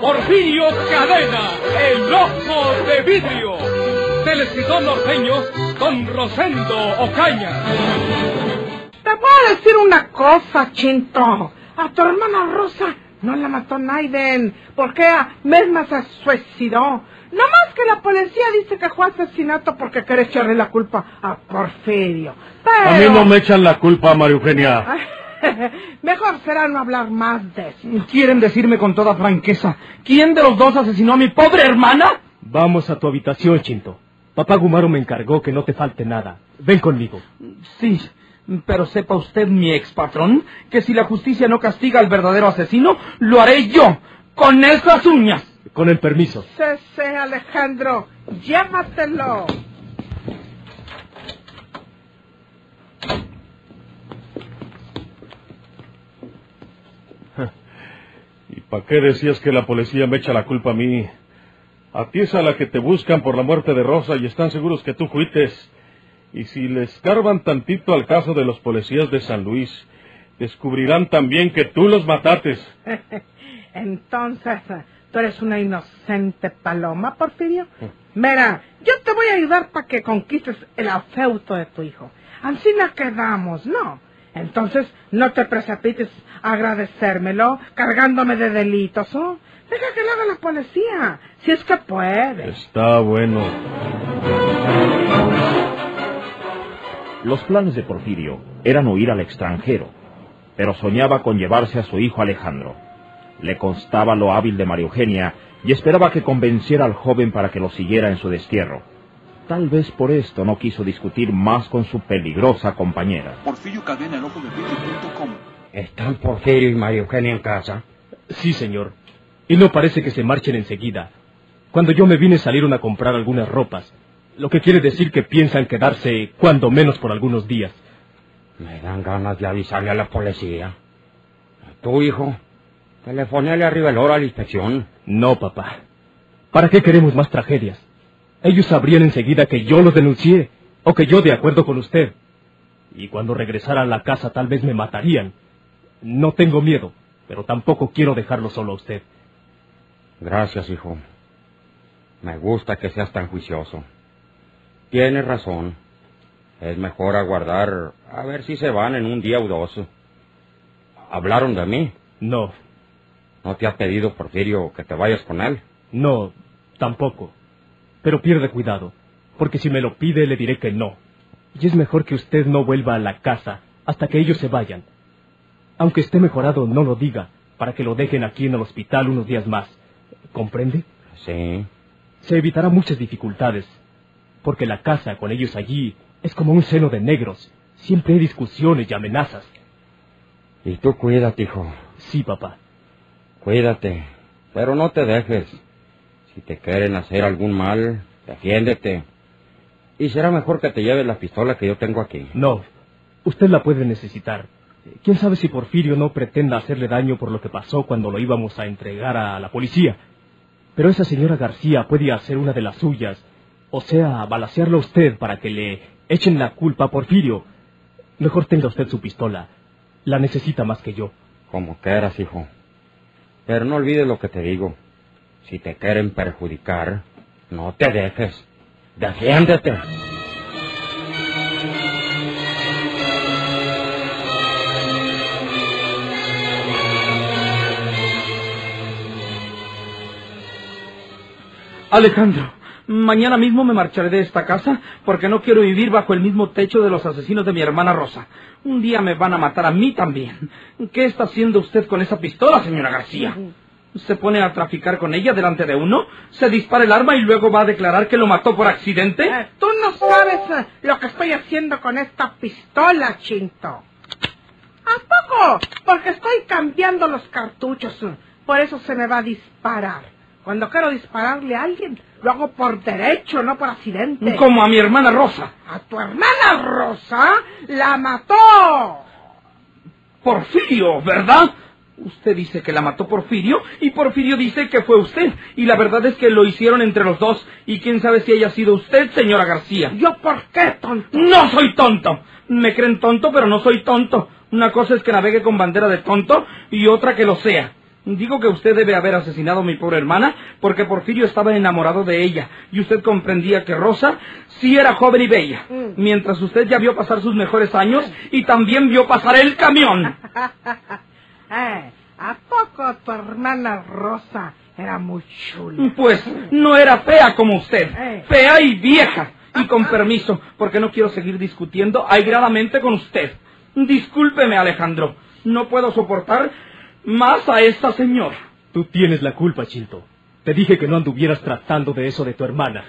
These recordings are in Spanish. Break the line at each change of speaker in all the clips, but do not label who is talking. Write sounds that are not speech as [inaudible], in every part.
Porfirio Cadena, el ojo de vidrio, del escritor norteño Don Rosendo Ocaña.
Te voy a decir una cosa, Chinto. A tu hermana Rosa no la mató Naiden, porque ella misma se suicidó. No más que la policía dice que fue asesinato porque quiere echarle la culpa a Porfirio. Pero...
A mí no me echan la culpa, María Eugenia. [laughs]
Mejor será no hablar más de eso.
¿Quieren decirme con toda franqueza quién de los dos asesinó a mi pobre hermana?
Vamos a tu habitación, Chinto. Papá Gumaro me encargó que no te falte nada. Ven conmigo.
Sí, pero sepa usted, mi ex patrón, que si la justicia no castiga al verdadero asesino, lo haré yo, con esas uñas.
Con el permiso.
Sí, sí, Alejandro, llévatelo.
Para qué decías que la policía me echa la culpa a mí? A ti es a la que te buscan por la muerte de Rosa y están seguros que tú fuites. Y si le escarban tantito al caso de los policías de San Luis, descubrirán también que tú los matates. [laughs]
Entonces, ¿tú eres una inocente paloma, Porfirio? Mira, yo te voy a ayudar para que conquistes el afeuto de tu hijo. Así nos quedamos, ¿no? Entonces, no te precipites a agradecérmelo cargándome de delitos, ¿no? Deja que lo haga la policía, si es que puede.
Está bueno.
Los planes de Porfirio eran huir al extranjero, pero soñaba con llevarse a su hijo Alejandro. Le constaba lo hábil de María Eugenia y esperaba que convenciera al joven para que lo siguiera en su destierro. Tal vez por esto no quiso discutir más con su peligrosa compañera.
Porfirio Cadena, el ojo de.
¿Están Porfirio y María Eugenia en casa?
Sí, señor. Y no parece que se marchen enseguida. Cuando yo me vine salieron a comprar algunas ropas, lo que quiere decir que piensan quedarse cuando menos por algunos días.
Me dan ganas de avisarle a la policía. ¿Tu hijo? Telefonale arriba el hora a la inspección.
No, papá. ¿Para qué queremos más tragedias? Ellos sabrían enseguida que yo los denuncié, o que yo de acuerdo con usted. Y cuando regresara a la casa tal vez me matarían. No tengo miedo, pero tampoco quiero dejarlo solo a usted.
Gracias, hijo. Me gusta que seas tan juicioso. Tienes razón. Es mejor aguardar a ver si se van en un día o dos. ¿Hablaron de mí?
No,
¿No te ha pedido Porfirio que te vayas con él?
no, tampoco. Pero pierde cuidado, porque si me lo pide le diré que no. Y es mejor que usted no vuelva a la casa hasta que ellos se vayan. Aunque esté mejorado, no lo diga, para que lo dejen aquí en el hospital unos días más. ¿Comprende?
Sí.
Se evitará muchas dificultades, porque la casa con ellos allí es como un seno de negros. Siempre hay discusiones y amenazas.
Y tú cuídate, hijo.
Sí, papá.
Cuídate. Pero no te dejes. Si te quieren hacer algún mal, defiéndete. Y será mejor que te lleves la pistola que yo tengo aquí.
No, usted la puede necesitar. ¿Quién sabe si Porfirio no pretenda hacerle daño por lo que pasó cuando lo íbamos a entregar a la policía? Pero esa señora García puede hacer una de las suyas, o sea, balasearlo a usted para que le echen la culpa a Porfirio. Mejor tenga usted su pistola. La necesita más que yo.
Como quieras, hijo. Pero no olvides lo que te digo. Si te quieren perjudicar, no te dejes. Defiéndete.
Alejandro, mañana mismo me marcharé de esta casa porque no quiero vivir bajo el mismo techo de los asesinos de mi hermana Rosa. Un día me van a matar a mí también. ¿Qué está haciendo usted con esa pistola, señora García? ¿Se pone a traficar con ella delante de uno? ¿Se dispara el arma y luego va a declarar que lo mató por accidente?
Eh, Tú no sabes eh, lo que estoy haciendo con esta pistola, Chinto. ¿A poco? Porque estoy cambiando los cartuchos. Por eso se me va a disparar. Cuando quiero dispararle a alguien, lo hago por derecho, no por accidente.
Como a mi hermana Rosa.
A tu hermana Rosa la mató.
Porfirio, ¿verdad? Usted dice que la mató Porfirio y Porfirio dice que fue usted. Y la verdad es que lo hicieron entre los dos. Y quién sabe si haya sido usted, señora García.
¿Yo por qué, tonto?
No soy tonto. Me creen tonto, pero no soy tonto. Una cosa es que navegue con bandera de tonto y otra que lo sea. Digo que usted debe haber asesinado a mi pobre hermana porque Porfirio estaba enamorado de ella y usted comprendía que Rosa sí era joven y bella,
Mm.
mientras usted ya vio pasar sus mejores años y también vio pasar el camión. [laughs]
Eh, ¿A poco tu hermana Rosa era muy chula?
Pues no era fea como usted,
Eh.
fea y vieja. Y con permiso, porque no quiero seguir discutiendo airadamente con usted. Discúlpeme, Alejandro, no puedo soportar más a esta señora.
Tú tienes la culpa, Chilto. Te dije que no anduvieras tratando de eso de tu hermana.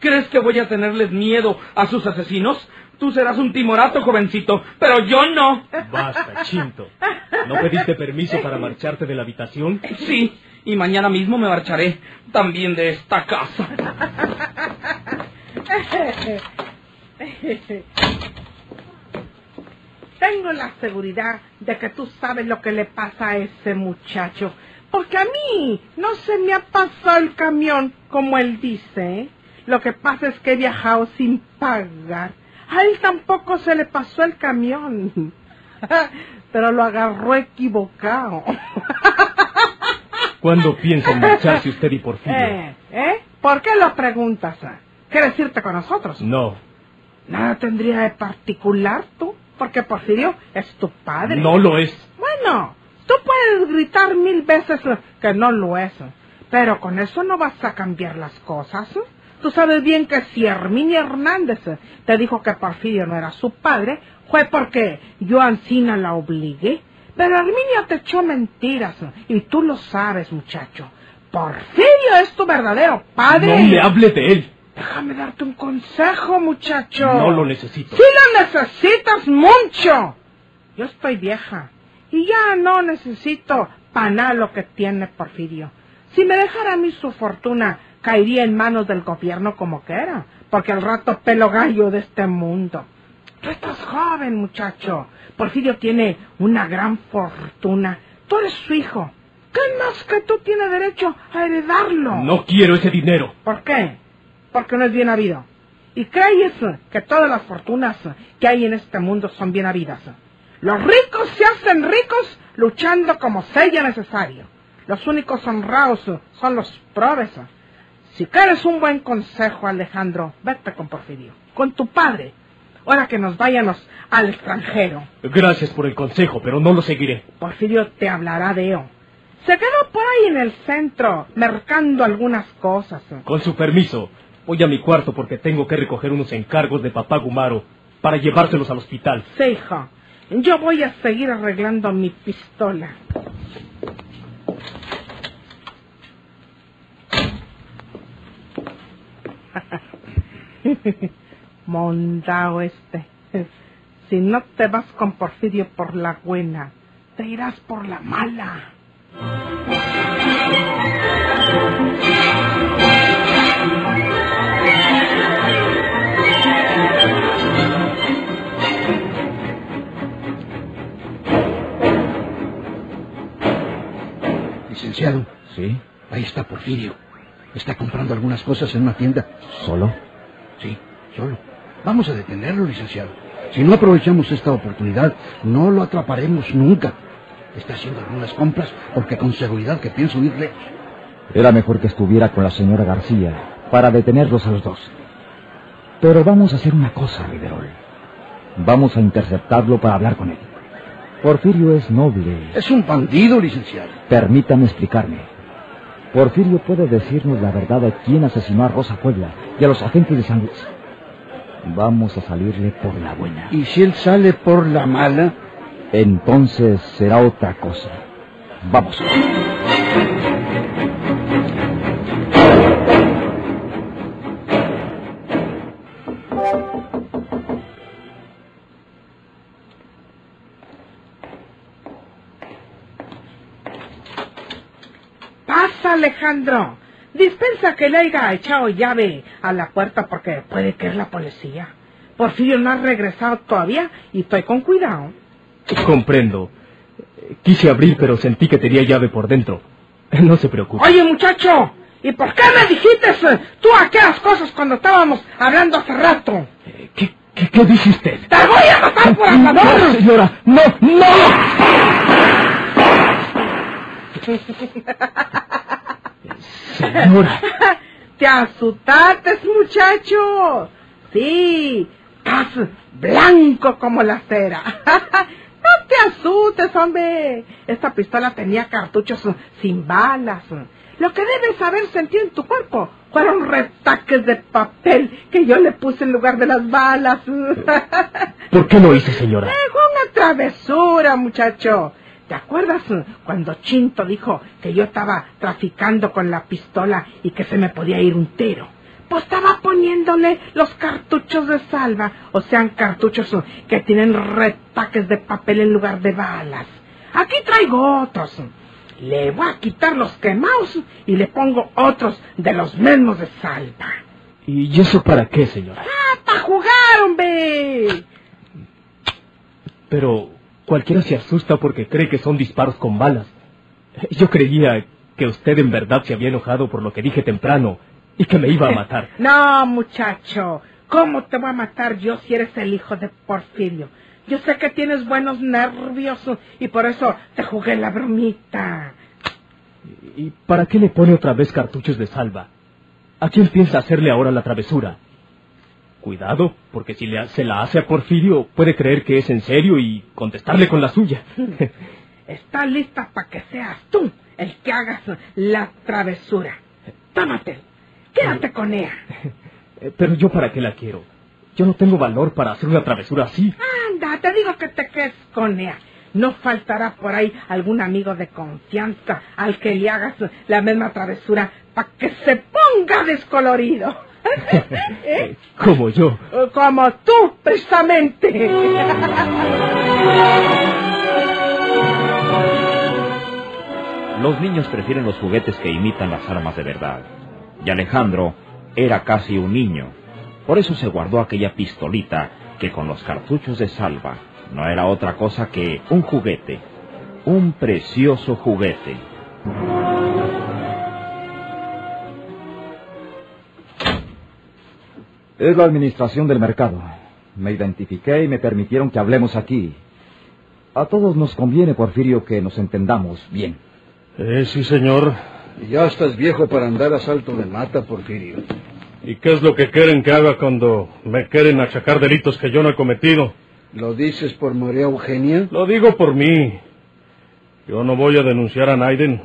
¿Crees que voy a tenerles miedo a sus asesinos? Tú serás un timorato, jovencito, pero yo no.
Basta, Chinto. ¿No pediste permiso para marcharte de la habitación?
Sí, y mañana mismo me marcharé también de esta casa.
Tengo la seguridad de que tú sabes lo que le pasa a ese muchacho. Porque a mí no se me ha pasado el camión, como él dice. ¿eh? Lo que pasa es que he viajado sin pagar. A él tampoco se le pasó el camión. [laughs] Pero lo agarró equivocado. [laughs]
¿Cuándo piensan [laughs] marcharse usted y Porfirio?
¿Eh? ¿Eh? ¿Por qué lo preguntas? ¿Quieres irte con nosotros?
No,
Nada tendría de particular tú, porque Porfirio es tu padre.
no lo es.
Bueno, tú puedes gritar mil veces que no lo es, pero con eso no vas a cambiar las cosas. Tú sabes bien que si Herminia Hernández te dijo que Porfirio no era su padre, fue porque yo Ancina la obligué. Pero Herminia te echó mentiras, y tú lo sabes, muchacho. Porfirio es tu verdadero padre.
No me hable de él.
Déjame darte un consejo, muchacho.
No lo necesito.
Sí lo necesitas mucho. Yo estoy vieja y ya no necesito para lo que tiene Porfirio. Si me dejara a mí su fortuna, caería en manos del gobierno como quiera, porque al rato pelo gallo de este mundo. Tú estás joven, muchacho. Porfirio tiene una gran fortuna. Tú eres su hijo. ¿Qué más que tú tienes derecho a heredarlo?
No quiero ese dinero.
¿Por qué? Porque no es bien habido. ¿Y crees que todas las fortunas que hay en este mundo son bien habidas? Los ricos se hacen ricos luchando como sea necesario. Los únicos honrados son los probes. Si quieres un buen consejo, Alejandro, vete con Porfirio, con tu padre. Ahora que nos vayamos al extranjero.
Gracias por el consejo, pero no lo seguiré.
Porfirio te hablará de ello. Se quedó por ahí en el centro, mercando algunas cosas.
Con su permiso, voy a mi cuarto porque tengo que recoger unos encargos de papá Gumaro para llevárselos al hospital.
Sí, hijo. Yo voy a seguir arreglando mi pistola. [laughs] Mondao este. Si no te vas con Porfirio por la buena, te irás por la mala.
Licenciado,
¿Sí?
ahí está Porfirio. Está comprando algunas cosas en una tienda.
¿Solo?
Sí, solo. Vamos a detenerlo, licenciado. Si no aprovechamos esta oportunidad, no lo atraparemos nunca. Está haciendo algunas compras porque con seguridad que pienso irle.
Era mejor que estuviera con la señora García para detenerlos a los dos. Pero vamos a hacer una cosa, Riverol. Vamos a interceptarlo para hablar con él. Porfirio es noble.
Es un bandido, licenciado.
Permítame explicarme. Porfirio puede decirnos la verdad de quién asesinó a Rosa Puebla y a los agentes de San Luis. Vamos a salirle por la buena.
Y si él sale por la mala,
Entonces será otra cosa. Vamos.
Alejandro. Dispensa que le haya echado llave a la puerta porque puede que es la policía. Porfirio no ha regresado todavía y estoy con cuidado.
Comprendo. Quise abrir, pero sentí que tenía llave por dentro. No se preocupe.
Oye, muchacho, ¿y por qué me dijiste eh, tú aquellas cosas cuando estábamos hablando hace rato?
¿Qué, qué, qué dice usted?
¡Te voy a matar por hablador!
No, señora, no, no. [laughs] Señora. [laughs]
Te asustaste, muchacho. Sí, estás blanco como la cera. [laughs] No te asustes, hombre. Esta pistola tenía cartuchos sin balas. Lo que debes haber sentido en tu cuerpo fueron retaques de papel que yo le puse en lugar de las balas. [laughs]
¿Por qué lo hice, señora?
Fue una travesura, muchacho. ¿Te acuerdas cuando Chinto dijo que yo estaba traficando con la pistola y que se me podía ir un tiro? Pues estaba poniéndole los cartuchos de salva, o sean cartuchos que tienen retaques de papel en lugar de balas. Aquí traigo otros. Le voy a quitar los quemados y le pongo otros de los mismos de salva.
¿Y eso para qué, señora?
¡Ah, para jugar, hombre!
Pero cualquiera se asusta porque cree que son disparos con balas. Yo creía que usted en verdad se había enojado por lo que dije temprano y que me iba a [laughs] matar.
No, muchacho. ¿Cómo te voy a matar yo si eres el hijo de Porfirio? Yo sé que tienes buenos nervios y por eso te jugué la bromita.
¿Y para qué le pone otra vez cartuchos de salva? ¿A quién piensa hacerle ahora la travesura? Cuidado, porque si le, se la hace a Porfirio, puede creer que es en serio y contestarle con la suya.
Está lista para que seas tú el que hagas la travesura. Tómate. Quédate con ella.
Pero yo para qué la quiero. Yo no tengo valor para hacer una travesura así.
Anda, te digo que te quedes con ella. No faltará por ahí algún amigo de confianza al que le hagas la misma travesura para que se ponga descolorido.
¿Eh? [laughs] Como yo.
Como tú, precisamente.
Los niños prefieren los juguetes que imitan las armas de verdad. Y Alejandro era casi un niño. Por eso se guardó aquella pistolita que con los cartuchos de salva no era otra cosa que un juguete. Un precioso juguete.
Es la administración del mercado. Me identifiqué y me permitieron que hablemos aquí. A todos nos conviene, Porfirio, que nos entendamos bien.
Eh, sí, señor.
Ya estás viejo para andar a salto de mata, Porfirio.
¿Y qué es lo que quieren que haga cuando me quieren achacar delitos que yo no he cometido?
¿Lo dices por María Eugenia?
Lo digo por mí. Yo no voy a denunciar a Naiden.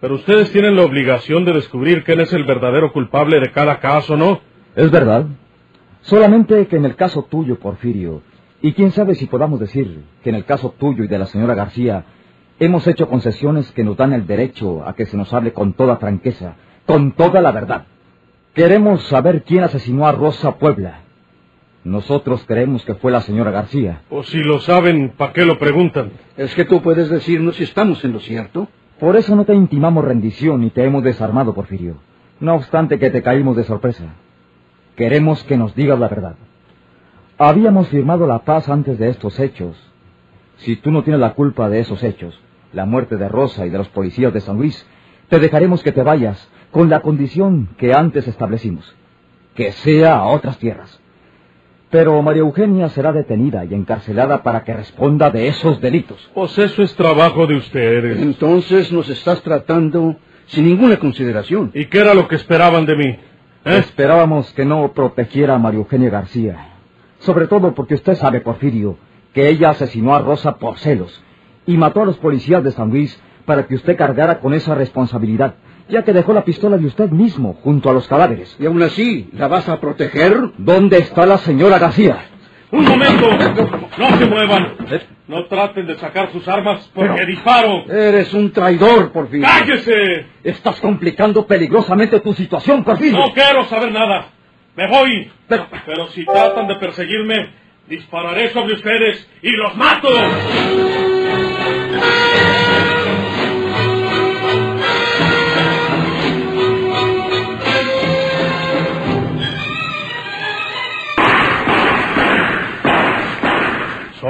Pero ustedes tienen la obligación de descubrir quién es el verdadero culpable de cada caso, ¿no?
Es verdad. Solamente que en el caso tuyo, Porfirio, y quién sabe si podamos decir que en el caso tuyo y de la señora García, hemos hecho concesiones que nos dan el derecho a que se nos hable con toda franqueza, con toda la verdad. Queremos saber quién asesinó a Rosa Puebla. Nosotros creemos que fue la señora García.
O si lo saben, ¿para qué lo preguntan?
Es que tú puedes decirnos si estamos en lo cierto.
Por eso no te intimamos rendición ni te hemos desarmado, Porfirio. No obstante que te caímos de sorpresa. Queremos que nos digas la verdad. Habíamos firmado la paz antes de estos hechos. Si tú no tienes la culpa de esos hechos, la muerte de Rosa y de los policías de San Luis, te dejaremos que te vayas con la condición que antes establecimos, que sea a otras tierras. Pero María Eugenia será detenida y encarcelada para que responda de esos delitos.
Pues eso es trabajo de ustedes.
Entonces nos estás tratando sin ninguna consideración.
¿Y qué era lo que esperaban de mí? ¿Eh?
Esperábamos que no protegiera a María Eugenia García. Sobre todo porque usted sabe, Porfirio, que ella asesinó a Rosa por celos y mató a los policías de San Luis para que usted cargara con esa responsabilidad, ya que dejó la pistola de usted mismo junto a los cadáveres.
Y aún así, ¿la vas a proteger?
¿Dónde está la señora García?
¡Un momento! [laughs] ¡No se muevan! No traten de sacar sus armas porque
Pero-
disparo.
Eres un traidor, Porfirio.
¡Cállese!
Estás complicando peligrosamente tu situación, Porfirio.
No quiero saber nada. Me voy.
Pero-
Pero si tratan de perseguirme, dispararé sobre ustedes y los mato.